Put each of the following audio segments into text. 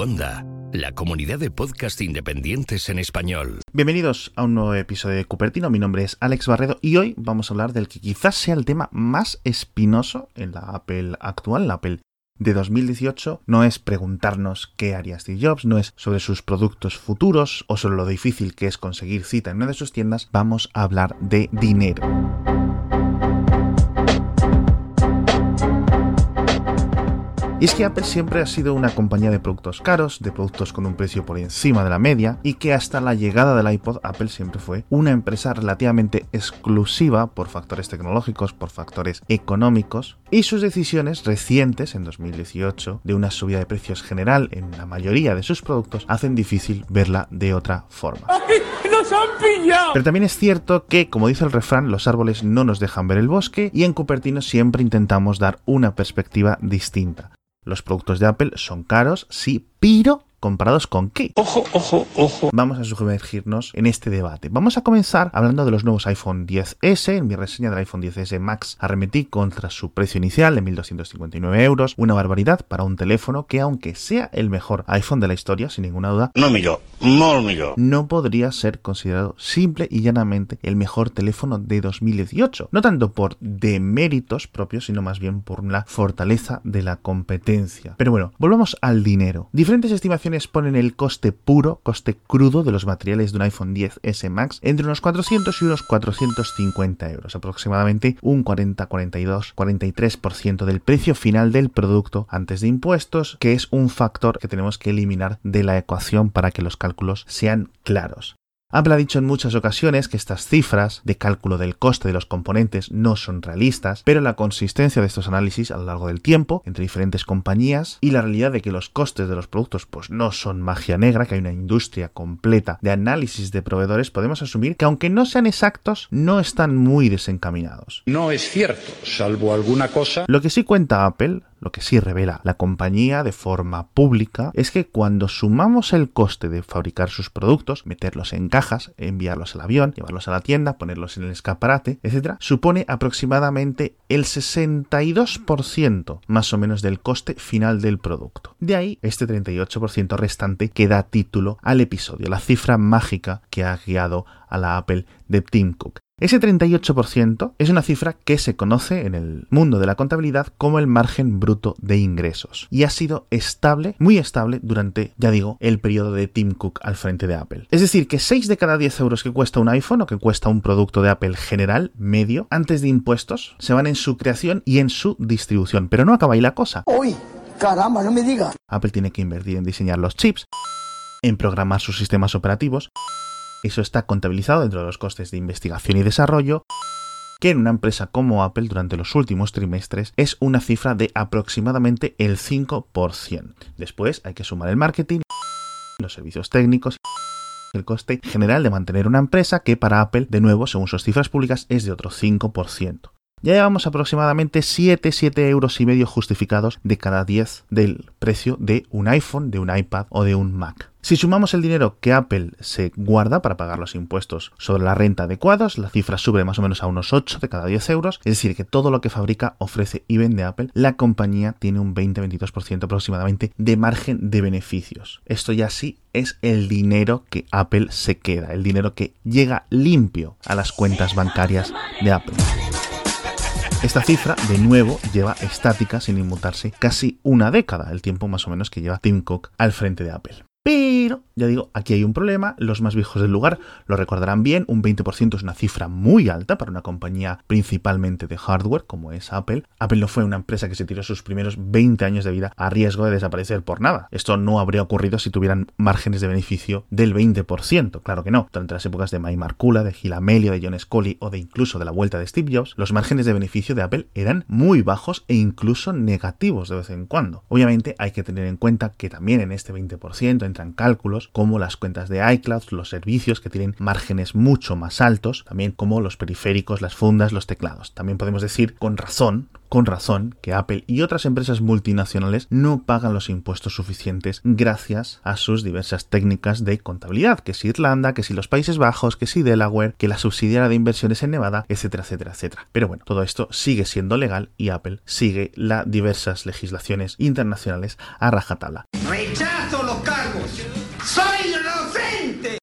Onda, la comunidad de podcast independientes en español. Bienvenidos a un nuevo episodio de Cupertino. Mi nombre es Alex Barredo y hoy vamos a hablar del que quizás sea el tema más espinoso en la Apple actual, la Apple de 2018 no es preguntarnos qué haría Steve Jobs, no es sobre sus productos futuros o sobre lo difícil que es conseguir cita en una de sus tiendas, vamos a hablar de dinero. Y es que Apple siempre ha sido una compañía de productos caros, de productos con un precio por encima de la media, y que hasta la llegada del iPod Apple siempre fue una empresa relativamente exclusiva por factores tecnológicos, por factores económicos, y sus decisiones recientes en 2018 de una subida de precios general en la mayoría de sus productos hacen difícil verla de otra forma. ¡Nos han pillado! Pero también es cierto que, como dice el refrán, los árboles no nos dejan ver el bosque y en Cupertino siempre intentamos dar una perspectiva distinta. Los productos de Apple son caros, sí, pero ¿Comparados con qué? Ojo, ojo, ojo. Vamos a sumergirnos en este debate. Vamos a comenzar hablando de los nuevos iPhone 10S. En mi reseña del iPhone 10S Max arremetí contra su precio inicial de 1.259 euros. Una barbaridad para un teléfono que, aunque sea el mejor iPhone de la historia, sin ninguna duda, No millor, millor. no podría ser considerado simple y llanamente el mejor teléfono de 2018. No tanto por deméritos propios, sino más bien por la fortaleza de la competencia. Pero bueno, volvamos al dinero. Diferentes estimaciones ponen el coste puro, coste crudo de los materiales de un iPhone 10S Max entre unos 400 y unos 450 euros, aproximadamente un 40, 42, 43% del precio final del producto antes de impuestos, que es un factor que tenemos que eliminar de la ecuación para que los cálculos sean claros. Apple ha dicho en muchas ocasiones que estas cifras de cálculo del coste de los componentes no son realistas, pero la consistencia de estos análisis a lo largo del tiempo entre diferentes compañías y la realidad de que los costes de los productos pues no son magia negra, que hay una industria completa de análisis de proveedores, podemos asumir que aunque no sean exactos, no están muy desencaminados. No es cierto, salvo alguna cosa. Lo que sí cuenta Apple, lo que sí revela la compañía de forma pública, es que cuando sumamos el coste de fabricar sus productos, meterlos en cajas, enviarlos al avión, llevarlos a la tienda, ponerlos en el escaparate, etc., supone aproximadamente el 62% más o menos del coste final del producto. De ahí, este 38% restante que da título al episodio, la cifra mágica que ha guiado a la Apple de Tim Cook. Ese 38% es una cifra que se conoce en el mundo de la contabilidad como el margen bruto de ingresos y ha sido estable, muy estable durante, ya digo, el periodo de Tim Cook al frente de Apple. Es decir, que 6 de cada 10 euros que cuesta un iPhone o que cuesta un producto de Apple general, medio, antes de impuestos, se van en su creación y en su distribución. Pero no acaba ahí la cosa. Uy, caramba, no me diga. Apple tiene que invertir en diseñar los chips, en programar sus sistemas operativos, eso está contabilizado dentro de los costes de investigación y desarrollo, que en una empresa como Apple durante los últimos trimestres es una cifra de aproximadamente el 5%. Después hay que sumar el marketing, los servicios técnicos, el coste general de mantener una empresa que para Apple, de nuevo, según sus cifras públicas, es de otro 5%. Ya llevamos aproximadamente 7, 7 euros y medio justificados de cada 10 del precio de un iPhone, de un iPad o de un Mac. Si sumamos el dinero que Apple se guarda para pagar los impuestos sobre la renta adecuados, la cifra sube más o menos a unos 8 de cada 10 euros, es decir, que todo lo que fabrica, ofrece y vende Apple, la compañía tiene un 20-22% aproximadamente de margen de beneficios. Esto ya sí es el dinero que Apple se queda, el dinero que llega limpio a las cuentas bancarias de Apple. Esta cifra, de nuevo, lleva estática sin inmutarse casi una década, el tiempo más o menos que lleva Tim Cook al frente de Apple. Pero, ya digo, aquí hay un problema, los más viejos del lugar lo recordarán bien, un 20% es una cifra muy alta para una compañía principalmente de hardware como es Apple. Apple no fue una empresa que se tiró sus primeros 20 años de vida a riesgo de desaparecer por nada. Esto no habría ocurrido si tuvieran márgenes de beneficio del 20%, claro que no. Durante las épocas de Mike Markula, de Gil Amelio, de John Scully o de incluso de la vuelta de Steve Jobs, los márgenes de beneficio de Apple eran muy bajos e incluso negativos de vez en cuando. Obviamente hay que tener en cuenta que también en este 20% cálculos como las cuentas de iCloud, los servicios que tienen márgenes mucho más altos, también como los periféricos, las fundas, los teclados. También podemos decir con razón, con razón que Apple y otras empresas multinacionales no pagan los impuestos suficientes gracias a sus diversas técnicas de contabilidad, que si Irlanda, que si los Países Bajos, que si Delaware, que la subsidiaria de inversiones en Nevada, etcétera, etcétera, etcétera. Pero bueno, todo esto sigue siendo legal y Apple sigue las diversas legislaciones internacionales a rajatabla.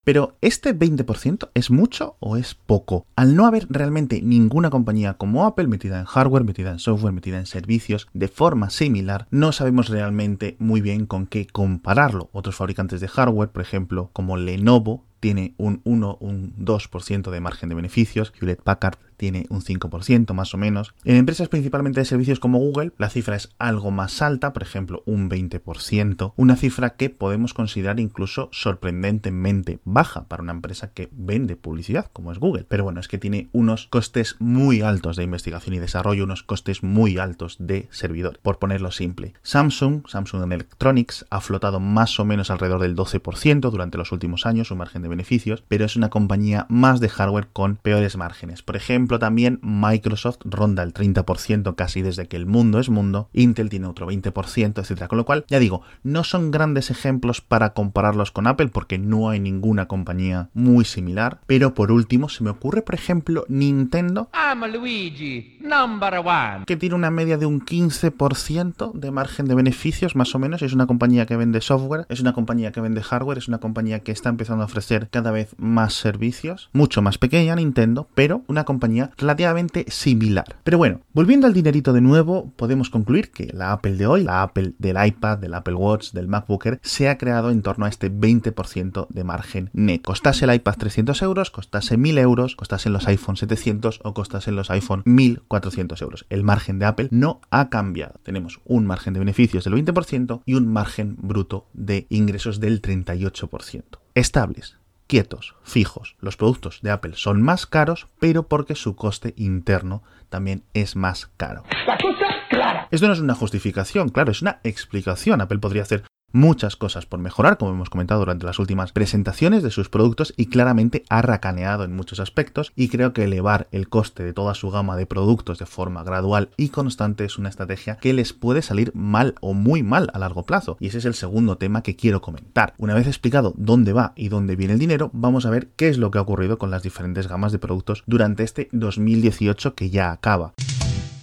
Pero ¿este 20% es mucho o es poco? Al no haber realmente ninguna compañía como Apple metida en hardware, metida en software, metida en servicios de forma similar, no sabemos realmente muy bien con qué compararlo. Otros fabricantes de hardware, por ejemplo, como Lenovo, tiene un 1, un 2% de margen de beneficios, Hewlett Packard tiene un 5% más o menos. En empresas principalmente de servicios como Google, la cifra es algo más alta, por ejemplo, un 20%, una cifra que podemos considerar incluso sorprendentemente baja para una empresa que vende publicidad, como es Google. Pero bueno, es que tiene unos costes muy altos de investigación y desarrollo, unos costes muy altos de servidor, por ponerlo simple. Samsung, Samsung Electronics, ha flotado más o menos alrededor del 12% durante los últimos años, su margen de beneficios, pero es una compañía más de hardware con peores márgenes. Por ejemplo, también Microsoft ronda el 30% casi desde que el mundo es mundo, Intel tiene otro 20%, etcétera. Con lo cual, ya digo, no son grandes ejemplos para compararlos con Apple porque no hay ninguna compañía muy similar. Pero por último, se me ocurre, por ejemplo, Nintendo. Luigi, number one. Que tiene una media de un 15% de margen de beneficios, más o menos. Es una compañía que vende software, es una compañía que vende hardware, es una compañía que está empezando a ofrecer cada vez más servicios. Mucho más pequeña, Nintendo, pero una compañía relativamente similar. Pero bueno, volviendo al dinerito de nuevo, podemos concluir que la Apple de hoy, la Apple del iPad, del Apple Watch, del MacBook Air, se ha creado en torno a este 20% de margen net. Costase el iPad 300 euros, costase 1000 euros, costase los iPhone 700 o costase los iPhone 1400 euros. El margen de Apple no ha cambiado. Tenemos un margen de beneficios del 20% y un margen bruto de ingresos del 38%. Estables quietos, fijos. Los productos de Apple son más caros, pero porque su coste interno también es más caro. La cosa clara. Esto no es una justificación, claro, es una explicación. Apple podría hacer muchas cosas por mejorar, como hemos comentado durante las últimas presentaciones de sus productos y claramente ha racaneado en muchos aspectos y creo que elevar el coste de toda su gama de productos de forma gradual y constante es una estrategia que les puede salir mal o muy mal a largo plazo y ese es el segundo tema que quiero comentar. Una vez explicado dónde va y dónde viene el dinero, vamos a ver qué es lo que ha ocurrido con las diferentes gamas de productos durante este 2018 que ya acaba.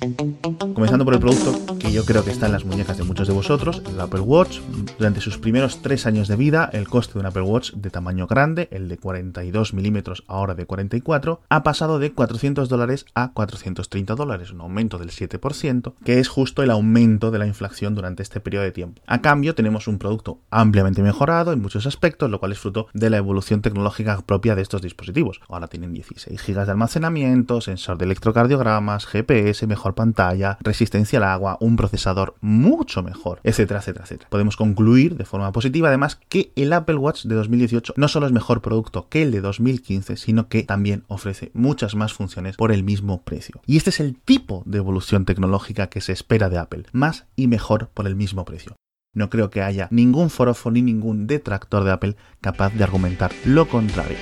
Comenzando por el producto que yo creo que está en las muñecas de muchos de vosotros, el Apple Watch. Durante sus primeros tres años de vida, el coste de un Apple Watch de tamaño grande, el de 42 milímetros ahora de 44, ha pasado de 400 dólares a 430 dólares, un aumento del 7%, que es justo el aumento de la inflación durante este periodo de tiempo. A cambio, tenemos un producto ampliamente mejorado en muchos aspectos, lo cual es fruto de la evolución tecnológica propia de estos dispositivos. Ahora tienen 16 GB de almacenamiento, sensor de electrocardiogramas, GPS, mejor pantalla, resistencia al agua, un procesador mucho mejor, etcétera, etcétera, etcétera. Podemos concluir de forma positiva además que el Apple Watch de 2018 no solo es mejor producto que el de 2015, sino que también ofrece muchas más funciones por el mismo precio. Y este es el tipo de evolución tecnológica que se espera de Apple, más y mejor por el mismo precio. No creo que haya ningún forofo ni ningún detractor de Apple capaz de argumentar lo contrario.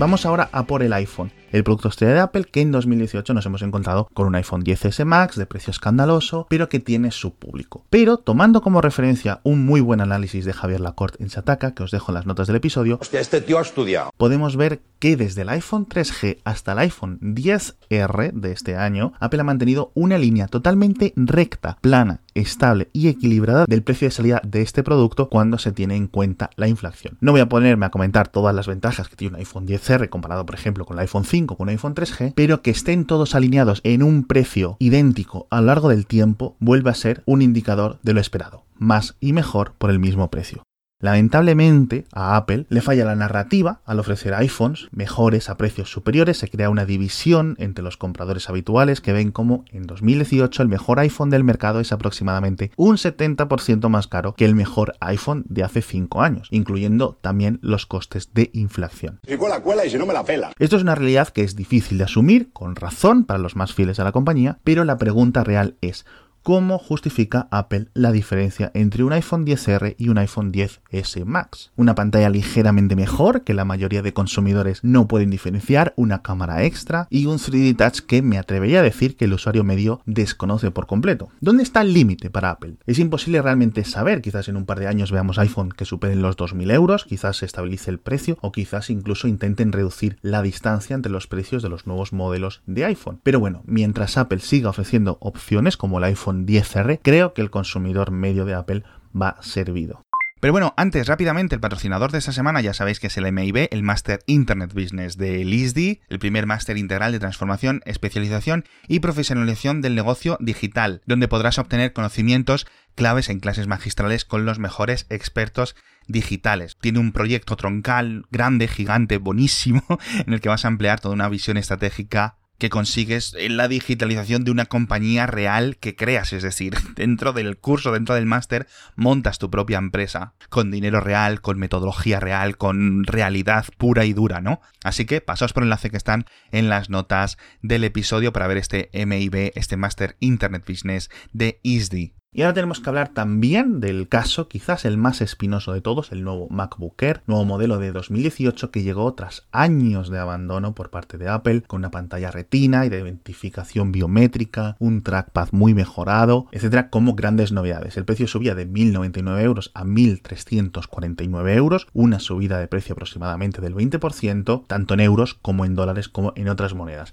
Vamos ahora a por el iPhone, el producto estrella de Apple que en 2018 nos hemos encontrado con un iPhone 10S Max de precio escandaloso, pero que tiene su público. Pero tomando como referencia un muy buen análisis de Javier Lacorte en Shataka, que os dejo en las notas del episodio, Hostia, este tío ha estudiado. podemos ver que desde el iPhone 3G hasta el iPhone 10R de este año, Apple ha mantenido una línea totalmente recta, plana, estable y equilibrada del precio de salida de este producto cuando se tiene en cuenta la inflación. No voy a ponerme a comentar todas las ventajas que tiene un iPhone 10R comparado, por ejemplo, con el iPhone 5 con un iPhone 3G, pero que estén todos alineados en un precio idéntico a lo largo del tiempo vuelve a ser un indicador de lo esperado, más y mejor por el mismo precio. Lamentablemente, a Apple le falla la narrativa al ofrecer iPhones mejores a precios superiores, se crea una división entre los compradores habituales que ven como en 2018 el mejor iPhone del mercado es aproximadamente un 70% más caro que el mejor iPhone de hace 5 años, incluyendo también los costes de inflación. Si la cuela y si no me la pela. Esto es una realidad que es difícil de asumir, con razón para los más fieles a la compañía, pero la pregunta real es, ¿cómo justifica Apple la diferencia entre un iPhone 10R y un iPhone 10S Max? Una pantalla ligeramente mejor que la mayoría de consumidores no pueden diferenciar, una cámara extra y un 3D Touch que me atrevería a decir que el usuario medio desconoce por completo. ¿Dónde está el límite para Apple? Es imposible realmente saber, quizás en un par de años veamos iPhone que superen los 2.000 euros, quizás se estabilice el precio o quizás incluso intenten reducir la distancia entre los precios de los nuevos modelos de iPhone. Pero bueno, mientras Apple siga ofreciendo opciones como el iPhone iPhone 10R, creo que el consumidor medio de Apple va servido. Pero bueno, antes, rápidamente, el patrocinador de esta semana ya sabéis que es el MIB, el Master Internet Business de LISDI, el primer máster integral de transformación, especialización y profesionalización del negocio digital, donde podrás obtener conocimientos claves en clases magistrales con los mejores expertos digitales. Tiene un proyecto troncal, grande, gigante, buenísimo, en el que vas a emplear toda una visión estratégica que consigues la digitalización de una compañía real que creas, es decir, dentro del curso, dentro del máster, montas tu propia empresa, con dinero real, con metodología real, con realidad pura y dura, ¿no? Así que pasaos por el enlace que están en las notas del episodio para ver este MIB, este Master Internet Business de ISDI. Y ahora tenemos que hablar también del caso, quizás el más espinoso de todos, el nuevo MacBook Air, nuevo modelo de 2018 que llegó tras años de abandono por parte de Apple, con una pantalla retina y de identificación biométrica, un trackpad muy mejorado, etcétera, como grandes novedades. El precio subía de 1.099 euros a 1.349 euros, una subida de precio aproximadamente del 20%, tanto en euros como en dólares como en otras monedas.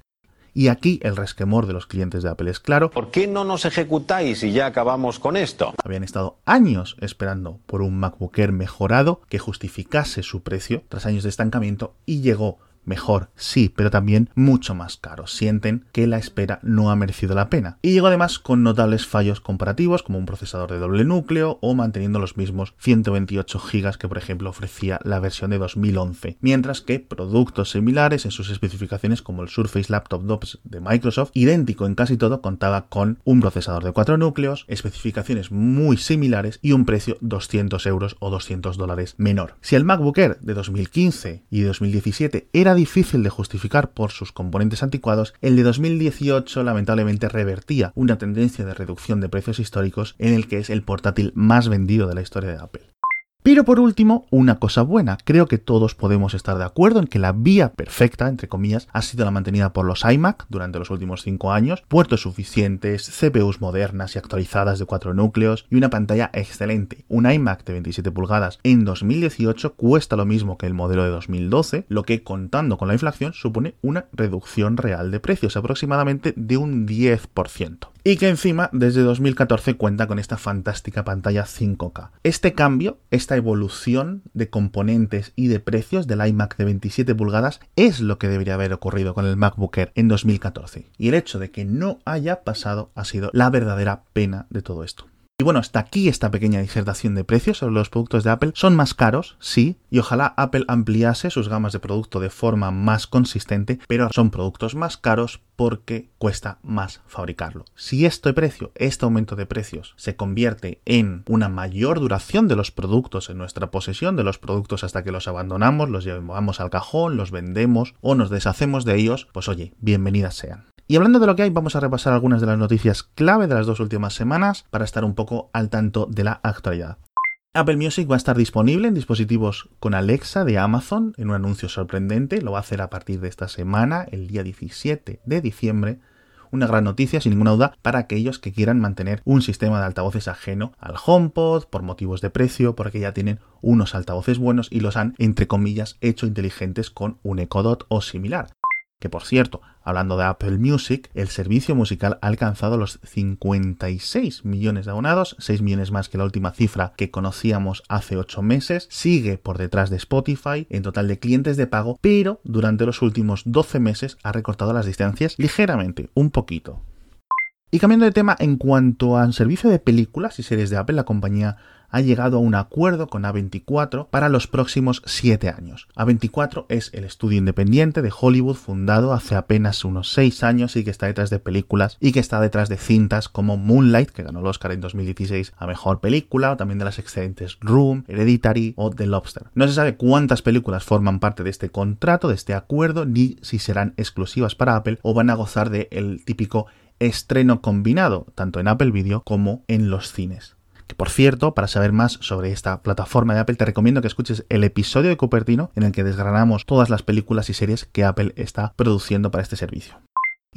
Y aquí el resquemor de los clientes de Apple es claro. ¿Por qué no nos ejecutáis y ya acabamos con esto? Habían estado años esperando por un MacBook Air mejorado que justificase su precio tras años de estancamiento y llegó mejor, sí, pero también mucho más caro. Sienten que la espera no ha merecido la pena. Y llegó además con notables fallos comparativos, como un procesador de doble núcleo o manteniendo los mismos 128 GB que, por ejemplo, ofrecía la versión de 2011. Mientras que productos similares en sus especificaciones, como el Surface Laptop 2 de Microsoft, idéntico en casi todo, contaba con un procesador de 4 núcleos, especificaciones muy similares y un precio 200 euros o 200 dólares menor. Si el MacBook Air de 2015 y 2017 era difícil de justificar por sus componentes anticuados, el de 2018 lamentablemente revertía una tendencia de reducción de precios históricos en el que es el portátil más vendido de la historia de Apple. Pero por último, una cosa buena. Creo que todos podemos estar de acuerdo en que la vía perfecta, entre comillas, ha sido la mantenida por los iMac durante los últimos 5 años, puertos suficientes, CPUs modernas y actualizadas de 4 núcleos y una pantalla excelente. Un iMac de 27 pulgadas en 2018 cuesta lo mismo que el modelo de 2012, lo que contando con la inflación supone una reducción real de precios aproximadamente de un 10% y que encima desde 2014 cuenta con esta fantástica pantalla 5K. Este cambio, esta evolución de componentes y de precios del iMac de 27 pulgadas es lo que debería haber ocurrido con el MacBook Air en 2014. Y el hecho de que no haya pasado ha sido la verdadera pena de todo esto. Y bueno, hasta aquí esta pequeña disertación de precios sobre los productos de Apple. Son más caros, sí, y ojalá Apple ampliase sus gamas de producto de forma más consistente, pero son productos más caros porque cuesta más fabricarlo. Si este precio, este aumento de precios, se convierte en una mayor duración de los productos en nuestra posesión, de los productos hasta que los abandonamos, los llevamos al cajón, los vendemos o nos deshacemos de ellos, pues oye, bienvenidas sean. Y hablando de lo que hay, vamos a repasar algunas de las noticias clave de las dos últimas semanas para estar un poco al tanto de la actualidad. Apple Music va a estar disponible en dispositivos con Alexa de Amazon en un anuncio sorprendente. Lo va a hacer a partir de esta semana, el día 17 de diciembre. Una gran noticia, sin ninguna duda, para aquellos que quieran mantener un sistema de altavoces ajeno al HomePod por motivos de precio, porque ya tienen unos altavoces buenos y los han, entre comillas, hecho inteligentes con un Echo Dot o similar. Que por cierto, hablando de Apple Music, el servicio musical ha alcanzado los 56 millones de abonados, 6 millones más que la última cifra que conocíamos hace 8 meses, sigue por detrás de Spotify en total de clientes de pago, pero durante los últimos 12 meses ha recortado las distancias ligeramente, un poquito. Y cambiando de tema, en cuanto al servicio de películas y series de Apple, la compañía ha llegado a un acuerdo con A24 para los próximos 7 años. A24 es el estudio independiente de Hollywood fundado hace apenas unos 6 años y que está detrás de películas y que está detrás de cintas como Moonlight, que ganó el Oscar en 2016 a Mejor Película, o también de las excelentes Room, Hereditary o The Lobster. No se sabe cuántas películas forman parte de este contrato, de este acuerdo, ni si serán exclusivas para Apple o van a gozar del típico estreno combinado, tanto en Apple Video como en los cines. Que por cierto, para saber más sobre esta plataforma de Apple, te recomiendo que escuches el episodio de Cupertino en el que desgranamos todas las películas y series que Apple está produciendo para este servicio.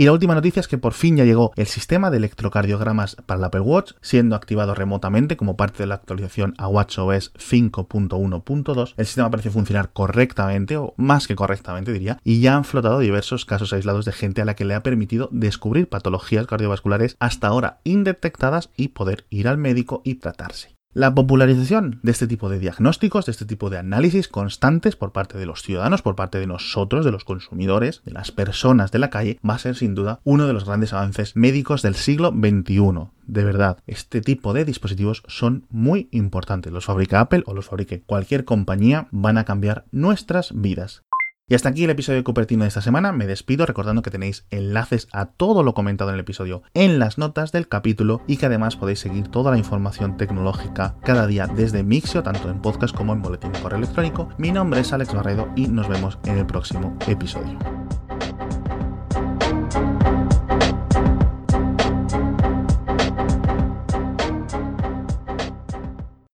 Y la última noticia es que por fin ya llegó el sistema de electrocardiogramas para el Apple Watch, siendo activado remotamente como parte de la actualización a WatchOS 5.1.2. El sistema parece funcionar correctamente, o más que correctamente diría, y ya han flotado diversos casos aislados de gente a la que le ha permitido descubrir patologías cardiovasculares hasta ahora indetectadas y poder ir al médico y tratarse. La popularización de este tipo de diagnósticos, de este tipo de análisis constantes por parte de los ciudadanos, por parte de nosotros, de los consumidores, de las personas de la calle, va a ser sin duda uno de los grandes avances médicos del siglo XXI. De verdad, este tipo de dispositivos son muy importantes. Los fabrica Apple o los fabrique cualquier compañía, van a cambiar nuestras vidas. Y hasta aquí el episodio de Cupertino de esta semana. Me despido recordando que tenéis enlaces a todo lo comentado en el episodio en las notas del capítulo y que además podéis seguir toda la información tecnológica cada día desde Mixio, tanto en podcast como en boletín de correo electrónico. Mi nombre es Alex Barredo y nos vemos en el próximo episodio.